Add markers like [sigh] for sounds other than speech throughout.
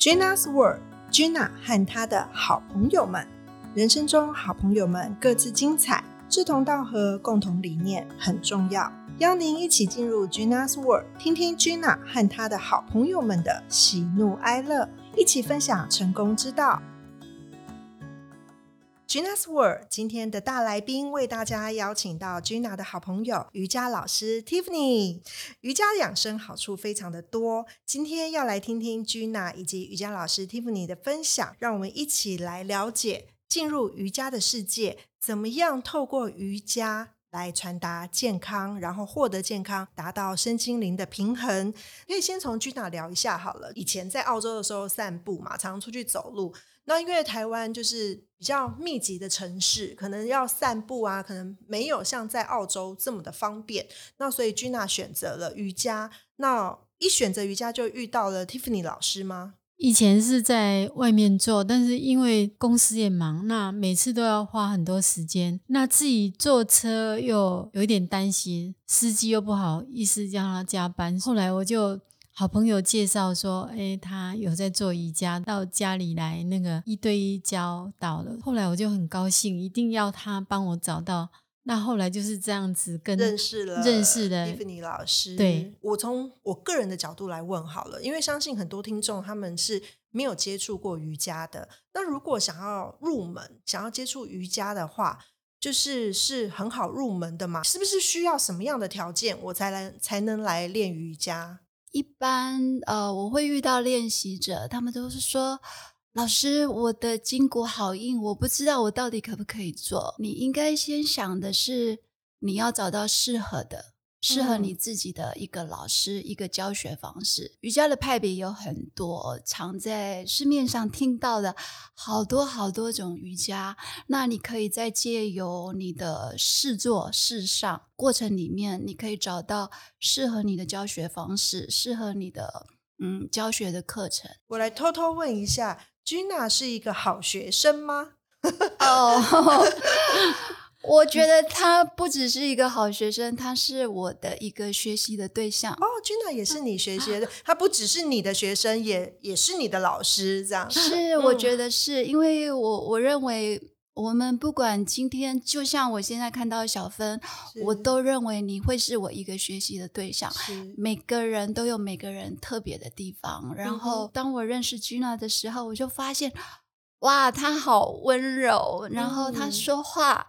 Gina's World，Gina 和她的好朋友们，人生中好朋友们各自精彩，志同道合，共同理念很重要。邀您一起进入 Gina's World，听听 Gina 和她的好朋友们的喜怒哀乐，一起分享成功之道。Gina's World 今天的大来宾为大家邀请到 Gina 的好朋友瑜伽老师 Tiffany。瑜伽养生好处非常的多，今天要来听听 Gina 以及瑜伽老师 Tiffany 的分享，让我们一起来了解进入瑜伽的世界，怎么样透过瑜伽来传达健康，然后获得健康，达到身心灵的平衡。可以先从 Gina 聊一下好了。以前在澳洲的时候散步嘛，常常出去走路。那因为台湾就是比较密集的城市，可能要散步啊，可能没有像在澳洲这么的方便。那所以 Gina 选择了瑜伽。那一选择瑜伽就遇到了 Tiffany 老师吗？以前是在外面做，但是因为公司也忙，那每次都要花很多时间。那自己坐车又有一点担心，司机又不好意思叫他加班。后来我就。好朋友介绍说，哎，他有在做瑜伽，到家里来那个一对一教导了。后来我就很高兴，一定要他帮我找到。那后来就是这样子跟认识了认识的 Tiffany 老师。对我从我个人的角度来问好了，因为相信很多听众他们是没有接触过瑜伽的。那如果想要入门，想要接触瑜伽的话，就是是很好入门的嘛？是不是需要什么样的条件，我才来才能来练瑜伽？一般呃，我会遇到练习者，他们都是说：“老师，我的筋骨好硬，我不知道我到底可不可以做。”你应该先想的是，你要找到适合的。适合你自己的一个老师，一个教学方式。瑜伽的派别有很多，常在市面上听到的好多好多种瑜伽。那你可以在借由你的试做、试上过程里面，你可以找到适合你的教学方式，适合你的嗯教学的课程。我来偷偷问一下，Gina 是一个好学生吗？哦。[laughs] 我觉得他不只是一个好学生，他是我的一个学习的对象。哦，Gina 也是你学习的，他不只是你的学生，也也是你的老师，这样是？我觉得是因为我我认为我们不管今天，就像我现在看到小芬，我都认为你会是我一个学习的对象。每个人都有每个人特别的地方。然后当我认识 Gina 的时候，我就发现，哇，她好温柔，然后她说话。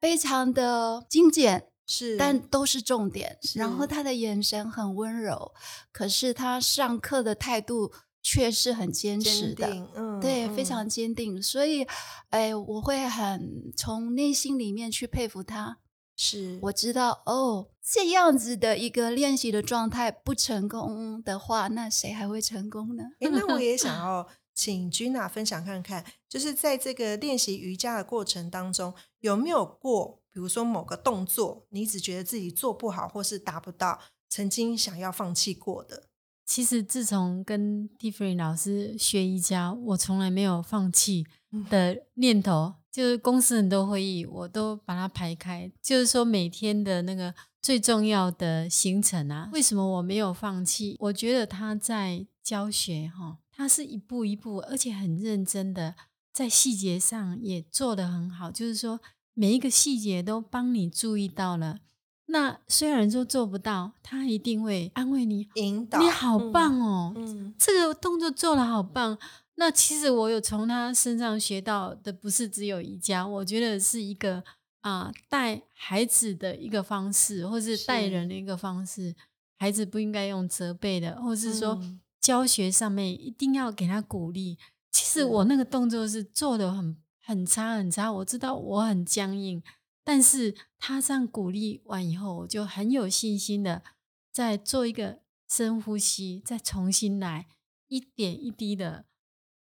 非常的精简，是，但都是重点。然后他的眼神很温柔，可是他上课的态度却是很坚持的，嗯，对，非常坚定。所以，哎，我会很从内心里面去佩服他。是我知道，哦，这样子的一个练习的状态不成功的话，那谁还会成功呢？哎，那我也想 [laughs] 要。请 Gina 分享看看，就是在这个练习瑜伽的过程当中，有没有过，比如说某个动作，你只觉得自己做不好，或是达不到，曾经想要放弃过的？其实自从跟 Tiffany 老师学瑜伽，我从来没有放弃的念头。就是公司很多会议，我都把它排开。就是说每天的那个最重要的行程啊，为什么我没有放弃？我觉得他在教学哈。他是一步一步，而且很认真的，在细节上也做得很好。就是说，每一个细节都帮你注意到了。那虽然说做不到，他一定会安慰你，引导你好棒哦，嗯，这个动作做了好棒。那其实我有从他身上学到的，不是只有瑜伽，我觉得是一个啊带孩子的一个方式，或是带人的一个方式。孩子不应该用责备的，或是说。教学上面一定要给他鼓励。其实我那个动作是做的很很差很差，我知道我很僵硬，但是他这样鼓励完以后，我就很有信心的再做一个深呼吸，再重新来，一点一滴的。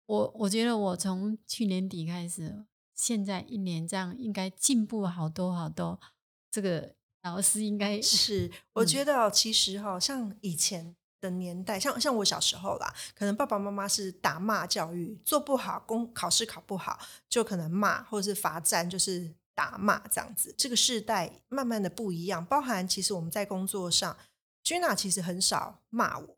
我我觉得我从去年底开始，现在一年这样应该进步好多好多。这个老师应该是，我觉得其实哈，像以前。的年代，像像我小时候啦，可能爸爸妈妈是打骂教育，做不好，公考试考不好，就可能骂或者是罚站，就是打骂这样子。这个世代慢慢的不一样，包含其实我们在工作上，Gina 其实很少骂我们，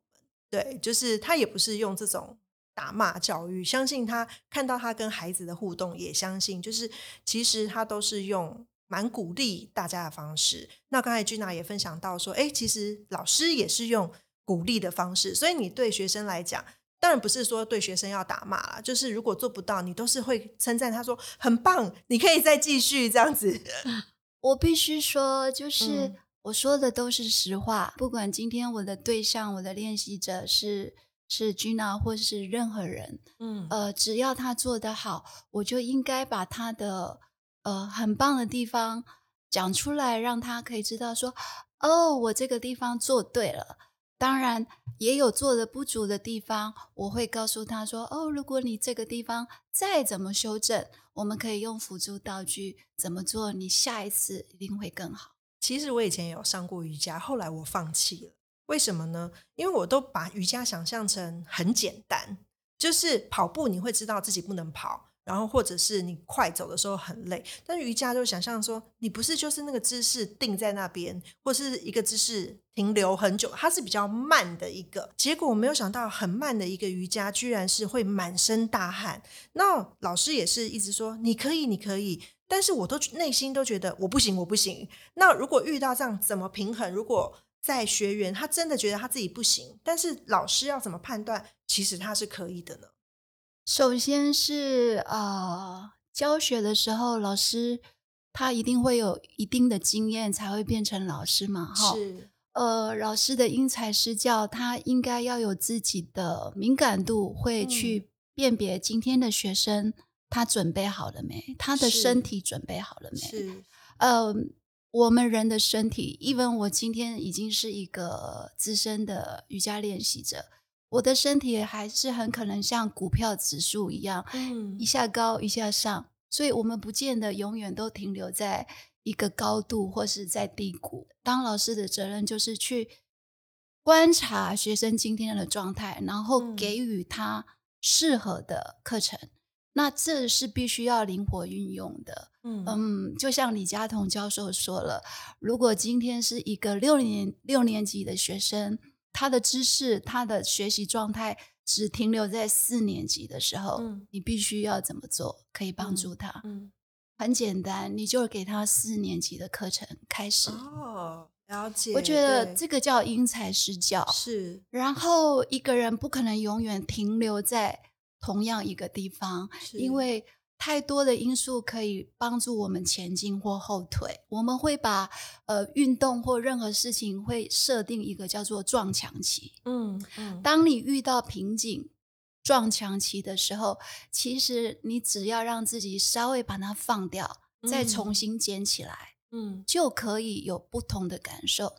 对，就是他也不是用这种打骂教育，相信他看到他跟孩子的互动，也相信就是其实他都是用蛮鼓励大家的方式。那刚才君娜也分享到说，哎，其实老师也是用鼓励的方式，所以你对学生来讲，当然不是说对学生要打骂啦，就是如果做不到，你都是会称赞他说很棒，你可以再继续这样子。[laughs] 我必须说，就是我说的都是实话，不管今天我的对象、我的练习者是。是 Gina 或是任何人，嗯，呃，只要他做得好，我就应该把他的呃很棒的地方讲出来，让他可以知道说，哦，我这个地方做对了。当然也有做的不足的地方，我会告诉他说，哦，如果你这个地方再怎么修正，我们可以用辅助道具怎么做，你下一次一定会更好。其实我以前有上过瑜伽，后来我放弃了。为什么呢？因为我都把瑜伽想象成很简单，就是跑步你会知道自己不能跑，然后或者是你快走的时候很累。但是瑜伽就想象说，你不是就是那个姿势定在那边，或是一个姿势停留很久，它是比较慢的一个。结果我没有想到，很慢的一个瑜伽，居然是会满身大汗。那老师也是一直说你可以，你可以，但是我都内心都觉得我不行，我不行。那如果遇到这样，怎么平衡？如果在学员，他真的觉得他自己不行，但是老师要怎么判断？其实他是可以的呢。首先是呃，教学的时候，老师他一定会有一定的经验，才会变成老师嘛。哈，是呃，老师的因材施教，他应该要有自己的敏感度，会去辨别今天的学生他准备好了没，他的身体准备好了没？是，嗯。我们人的身体，even 我今天已经是一个资深的瑜伽练习者，我的身体还是很可能像股票指数一样，嗯，一下高一下上，所以我们不见得永远都停留在一个高度或是在低谷。当老师的责任就是去观察学生今天的状态，然后给予他适合的课程。那这是必须要灵活运用的，嗯。嗯，就像李佳彤教授说了，如果今天是一个六年六年级的学生，他的知识、他的学习状态只停留在四年级的时候，你必须要怎么做可以帮助他？嗯，很简单，你就给他四年级的课程开始。哦，了解。我觉得这个叫因材施教，是。然后一个人不可能永远停留在。同样一个地方，因为太多的因素可以帮助我们前进或后退。我们会把呃运动或任何事情会设定一个叫做撞墙期。嗯嗯，当你遇到瓶颈、撞墙期的时候，其实你只要让自己稍微把它放掉，再重新捡起来，嗯，就可以有不同的感受。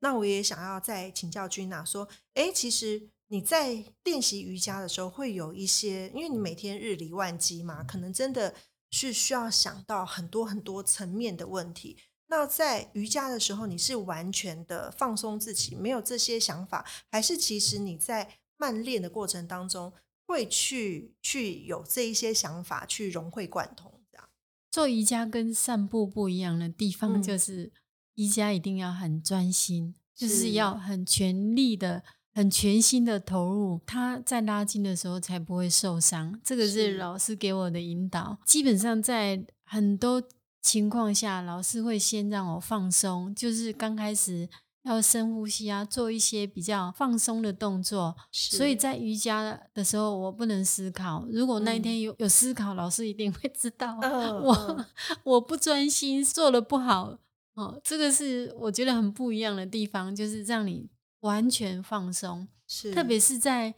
那我也想要再请教君娜说，哎，其实。你在练习瑜伽的时候，会有一些，因为你每天日理万机嘛，可能真的是需要想到很多很多层面的问题。那在瑜伽的时候，你是完全的放松自己，没有这些想法，还是其实你在慢练的过程当中，会去去有这一些想法，去融会贯通？这样做瑜伽跟散步不一样的地方，就是瑜伽一定要很专心，就是要很全力的。很全心的投入，他在拉筋的时候才不会受伤。这个是老师给我的引导。基本上在很多情况下，老师会先让我放松，就是刚开始要深呼吸啊，做一些比较放松的动作。所以在瑜伽的时候，我不能思考。如果那一天有有思考，老师一定会知道 [laughs] 我我不专心，做的不好。哦，这个是我觉得很不一样的地方，就是让你。完全放松，是特别是在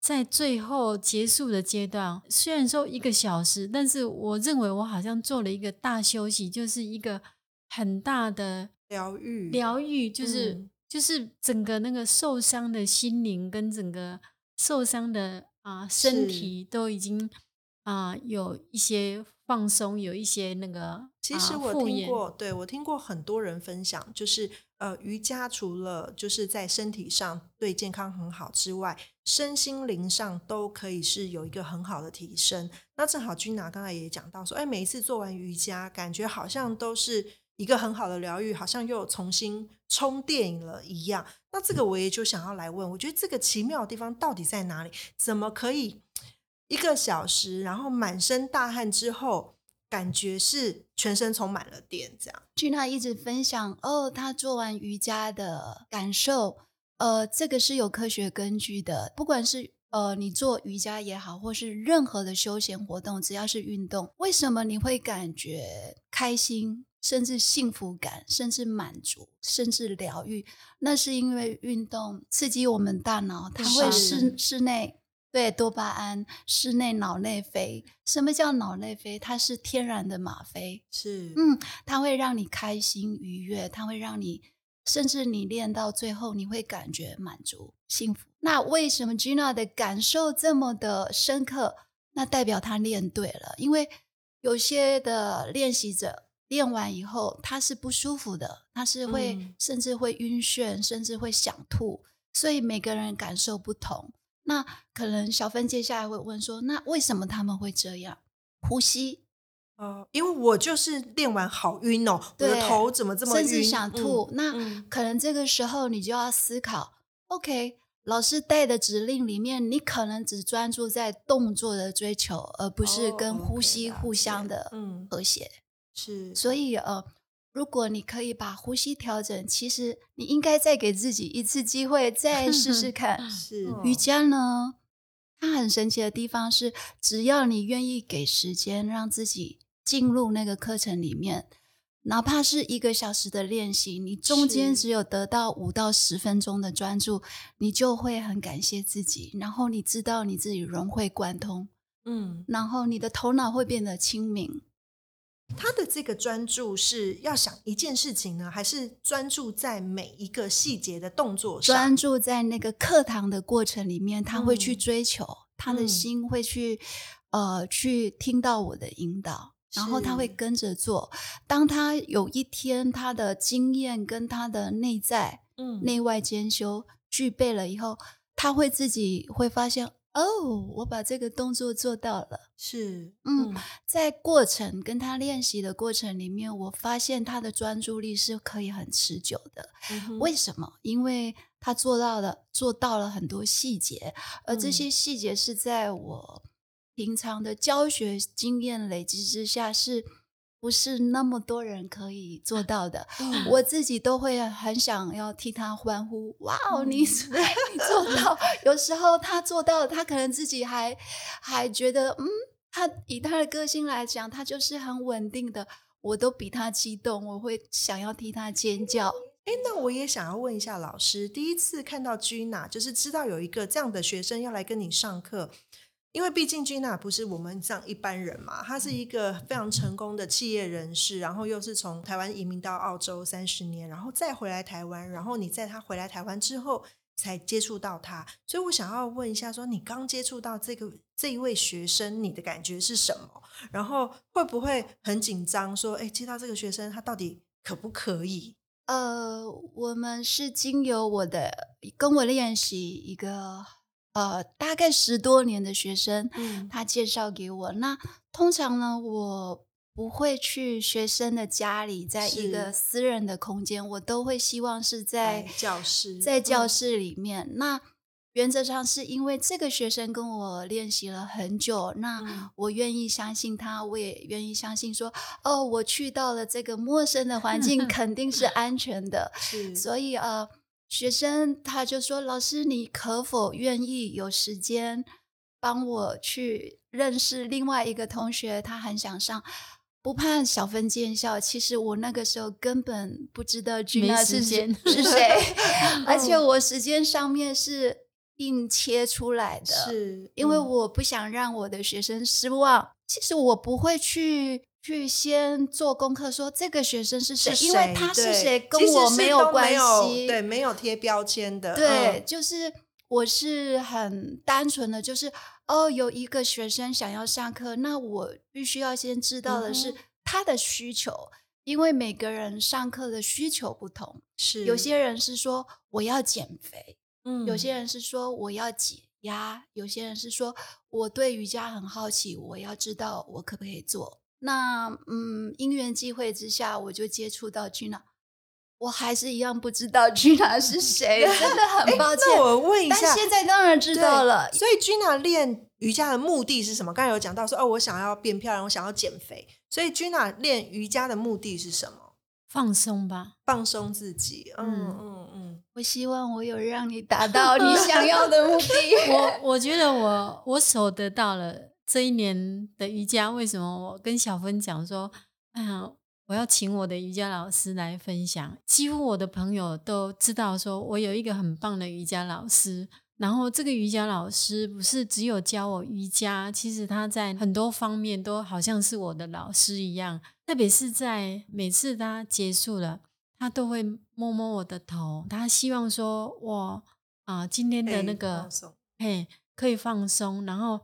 在最后结束的阶段。虽然说一个小时，但是我认为我好像做了一个大休息，就是一个很大的疗愈。疗愈就是就是整个那个受伤的心灵跟整个受伤的啊身体都已经啊有一些放松，有一些那个。其实我听过，对我听过很多人分享，就是。呃，瑜伽除了就是在身体上对健康很好之外，身心灵上都可以是有一个很好的提升。那正好君娜刚才也讲到说，哎，每一次做完瑜伽，感觉好像都是一个很好的疗愈，好像又重新充电了一样。那这个我也就想要来问，我觉得这个奇妙的地方到底在哪里？怎么可以一个小时，然后满身大汗之后，感觉是全身充满了电？这样，君娜一直分享哦，她做完瑜伽的感受，呃，这个是有科学根据的，不管是。呃，你做瑜伽也好，或是任何的休闲活动，只要是运动，为什么你会感觉开心，甚至幸福感，甚至满足，甚至疗愈？那是因为运动刺激我们大脑，它会室室内对多巴胺，室内脑内啡。什么叫脑内啡？它是天然的吗啡，是嗯，它会让你开心愉悦，它会让你。甚至你练到最后，你会感觉满足、幸福。那为什么 Gina 的感受这么的深刻？那代表他练对了。因为有些的练习者练完以后，他是不舒服的，他是会甚至会晕眩，甚至会想吐。所以每个人感受不同。那可能小芬接下来会问说：那为什么他们会这样？呼吸。哦，因为我就是练完好晕哦，我的头怎么这么晕，甚至想吐。那可能这个时候你就要思考，OK，老师带的指令里面，你可能只专注在动作的追求，而不是跟呼吸互相的和谐。是，所以呃，如果你可以把呼吸调整，其实你应该再给自己一次机会，再试试 [laughs] 看。是瑜伽呢，它很神奇的地方是，只要你愿意给时间，让自己。进入那个课程里面，哪怕是一个小时的练习，你中间只有得到五到十分钟的专注，你就会很感谢自己。然后你知道你自己融会贯通，嗯，然后你的头脑会变得清明。他的这个专注是要想一件事情呢，还是专注在每一个细节的动作上？专注在那个课堂的过程里面，他会去追求，他的心会去呃去听到我的引导。然后他会跟着做。当他有一天他的经验跟他的内在、嗯，内外兼修具备了以后，他会自己会发现，哦，我把这个动作做到了。是，嗯，在过程跟他练习的过程里面，我发现他的专注力是可以很持久的。为什么？因为他做到了，做到了很多细节，而这些细节是在我。平常的教学经验累积之下，是不是那么多人可以做到的？我自己都会很想要替他欢呼。哇哦，你 [laughs] 你做到！有时候他做到，他可能自己还还觉得，嗯，他以他的个性来讲，他就是很稳定的。我都比他激动，我会想要替他尖叫。哎，那我也想要问一下老师，第一次看到 Gina，就是知道有一个这样的学生要来跟你上课。因为毕竟 Gina 不是我们这样一般人嘛，他是一个非常成功的企业人士，然后又是从台湾移民到澳洲三十年，然后再回来台湾，然后你在他回来台湾之后才接触到他，所以我想要问一下，说你刚接触到这个这一位学生，你的感觉是什么？然后会不会很紧张？说，哎，接到这个学生，他到底可不可以？呃，我们是经由我的跟我练习一个。呃，大概十多年的学生，他介绍给我。那通常呢，我不会去学生的家里，在一个私人的空间，我都会希望是在教室，在教室里面。那原则上是因为这个学生跟我练习了很久，那我愿意相信他，我也愿意相信说，哦，我去到了这个陌生的环境，[laughs] 肯定是安全的。是，所以呃。学生他就说：“老师，你可否愿意有时间帮我去认识另外一个同学？他很想上，不怕小分见笑。其实我那个时候根本不知道君娜是谁，是谁，[laughs] 而且我时间上面是硬切出来的，是因为我不想让我的学生失望。其实我不会去。”去先做功课，说这个学生是谁，因为他是谁跟我没有关系，对，没有贴标签的，对，就是我是很单纯的，就是哦，有一个学生想要上课，那我必须要先知道的是他的需求，因为每个人上课的需求不同，是。有些人是说我要减肥，嗯，有些人是说我要解压，有些人是说我对瑜伽很好奇，我要知道我可不可以做。那嗯，因缘际会之下，我就接触到 Gina，我还是一样不知道 [laughs] Gina 是谁，真的 [laughs] 很抱歉。那我问一下，但现在当然知道了。所以 Gina 练瑜伽的目的是什么？刚才有讲到说，哦，我想要变漂亮，我想要减肥。所以 Gina 练瑜伽的目的是什么？放松吧，放松自己。嗯嗯嗯，我希望我有让你达到你 [laughs] 想要的目的。我我觉得我我所得到了这一年的瑜伽。为什么我跟小芬讲说，哎呀，我要请我的瑜伽老师来分享？几乎我的朋友都知道，说我有一个很棒的瑜伽老师。然后这个瑜伽老师不是只有教我瑜伽，其实他在很多方面都好像是我的老师一样。特别是在每次他结束了，他都会摸摸我的头，他希望说我啊今天的那个嘿可以放松，然后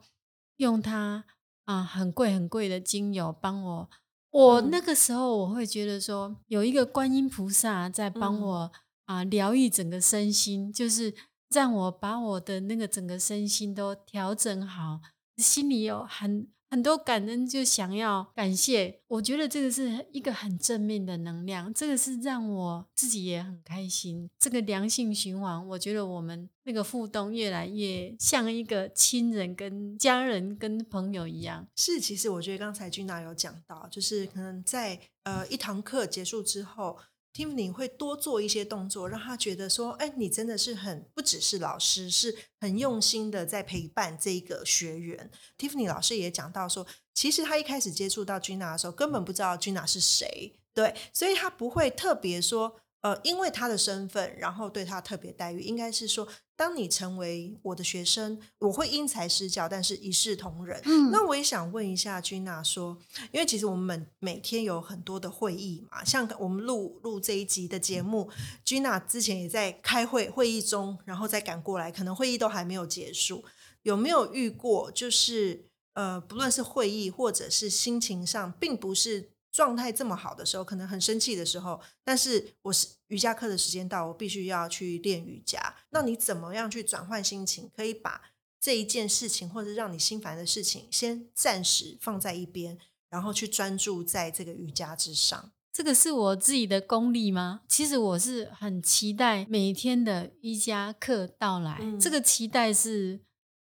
用它啊很贵很贵的精油帮我。我那个时候我会觉得说有一个观音菩萨在帮我啊疗愈整个身心，就是。让我把我的那个整个身心都调整好，心里有很很多感恩，就想要感谢。我觉得这个是一个很正面的能量，这个是让我自己也很开心。这个良性循环，我觉得我们那个互动越来越像一个亲人、跟家人、跟朋友一样。是，其实我觉得刚才君娜有讲到，就是可能在呃一堂课结束之后。Tiffany 会多做一些动作，让他觉得说：“哎，你真的是很不只是老师，是很用心的在陪伴这个学员。”Tiffany 老师也讲到说，其实他一开始接触到 Gina 的时候，根本不知道 Gina 是谁，对，所以他不会特别说。呃，因为他的身份，然后对他特别待遇，应该是说，当你成为我的学生，我会因材施教，但是一视同仁。嗯，那我也想问一下君娜说，因为其实我们每天有很多的会议嘛，像我们录录这一集的节目，君娜之前也在开会，会议中，然后再赶过来，可能会议都还没有结束，有没有遇过？就是呃，不论是会议或者是心情上，并不是。状态这么好的时候，可能很生气的时候，但是我是瑜伽课的时间到，我必须要去练瑜伽。那你怎么样去转换心情？可以把这一件事情或者让你心烦的事情，先暂时放在一边，然后去专注在这个瑜伽之上。这个是我自己的功力吗？其实我是很期待每天的瑜伽课到来，这个期待是。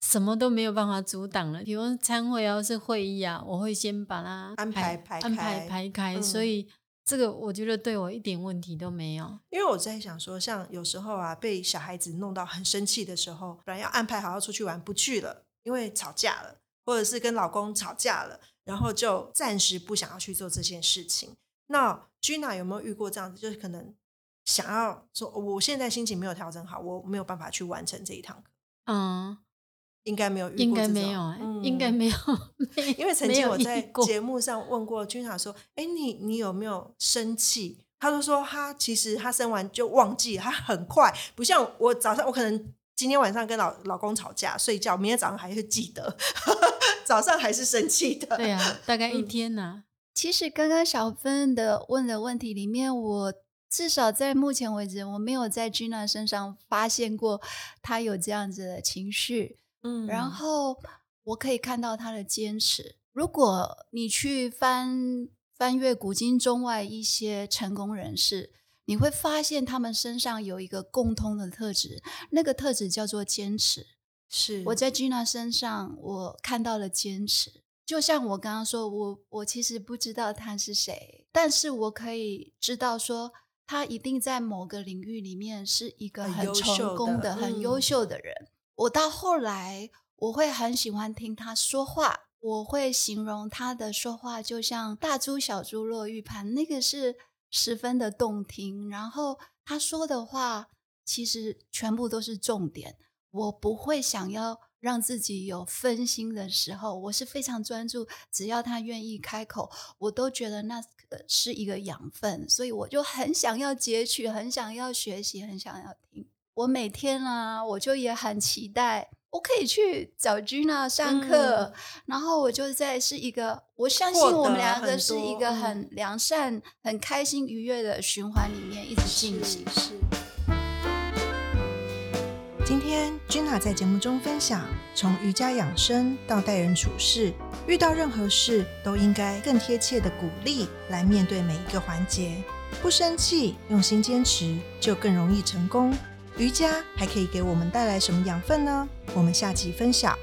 什么都没有办法阻挡了，比如参会要是会议啊，我会先把它安排排安排排开，所以这个我觉得对我一点问题都没有。因为我在想说，像有时候啊，被小孩子弄到很生气的时候，本来要安排好要出去玩，不去了，因为吵架了，或者是跟老公吵架了，然后就暂时不想要去做这件事情。那 Gina 有没有遇过这样子？就是可能想要说，我现在心情没有调整好，我没有办法去完成这一堂课。嗯。应该没有遇过，应该没有，应该没有。因为曾经我在节目上问过君雅说：“哎，你你有没有生气？”他就说：“他其实他生完就忘记，他很快，不像我早上，我可能今天晚上跟老老公吵架睡觉，明天早上还是记得，[laughs] 早上还是生气的。”对啊，[laughs] 大概一天呢。其实刚刚小芬的问的问题里面，我至少在目前为止，我没有在君娜身上发现过他有这样子的情绪。嗯，然后我可以看到他的坚持。如果你去翻翻阅古今中外一些成功人士，你会发现他们身上有一个共通的特质，那个特质叫做坚持。是我在 Gina 身上我看到了坚持。就像我刚刚说，我我其实不知道他是谁，但是我可以知道说，他一定在某个领域里面是一个很成功的、很优秀的人。我到后来，我会很喜欢听他说话。我会形容他的说话就像大珠小珠落玉盘，那个是十分的动听。然后他说的话其实全部都是重点。我不会想要让自己有分心的时候，我是非常专注。只要他愿意开口，我都觉得那是一个养分，所以我就很想要截取，很想要学习，很想要听。我每天啊，我就也很期待，我可以去找 Gina 上课，然后我就在是一个，我相信我们两个是一个很良善、很开心、愉悦的循环里面一直进行。是。今天 Gina 在节目中分享，从瑜伽养生到待人处事，遇到任何事都应该更贴切的鼓励来面对每一个环节，不生气，用心坚持，就更容易成功。瑜伽还可以给我们带来什么养分呢？我们下集分享。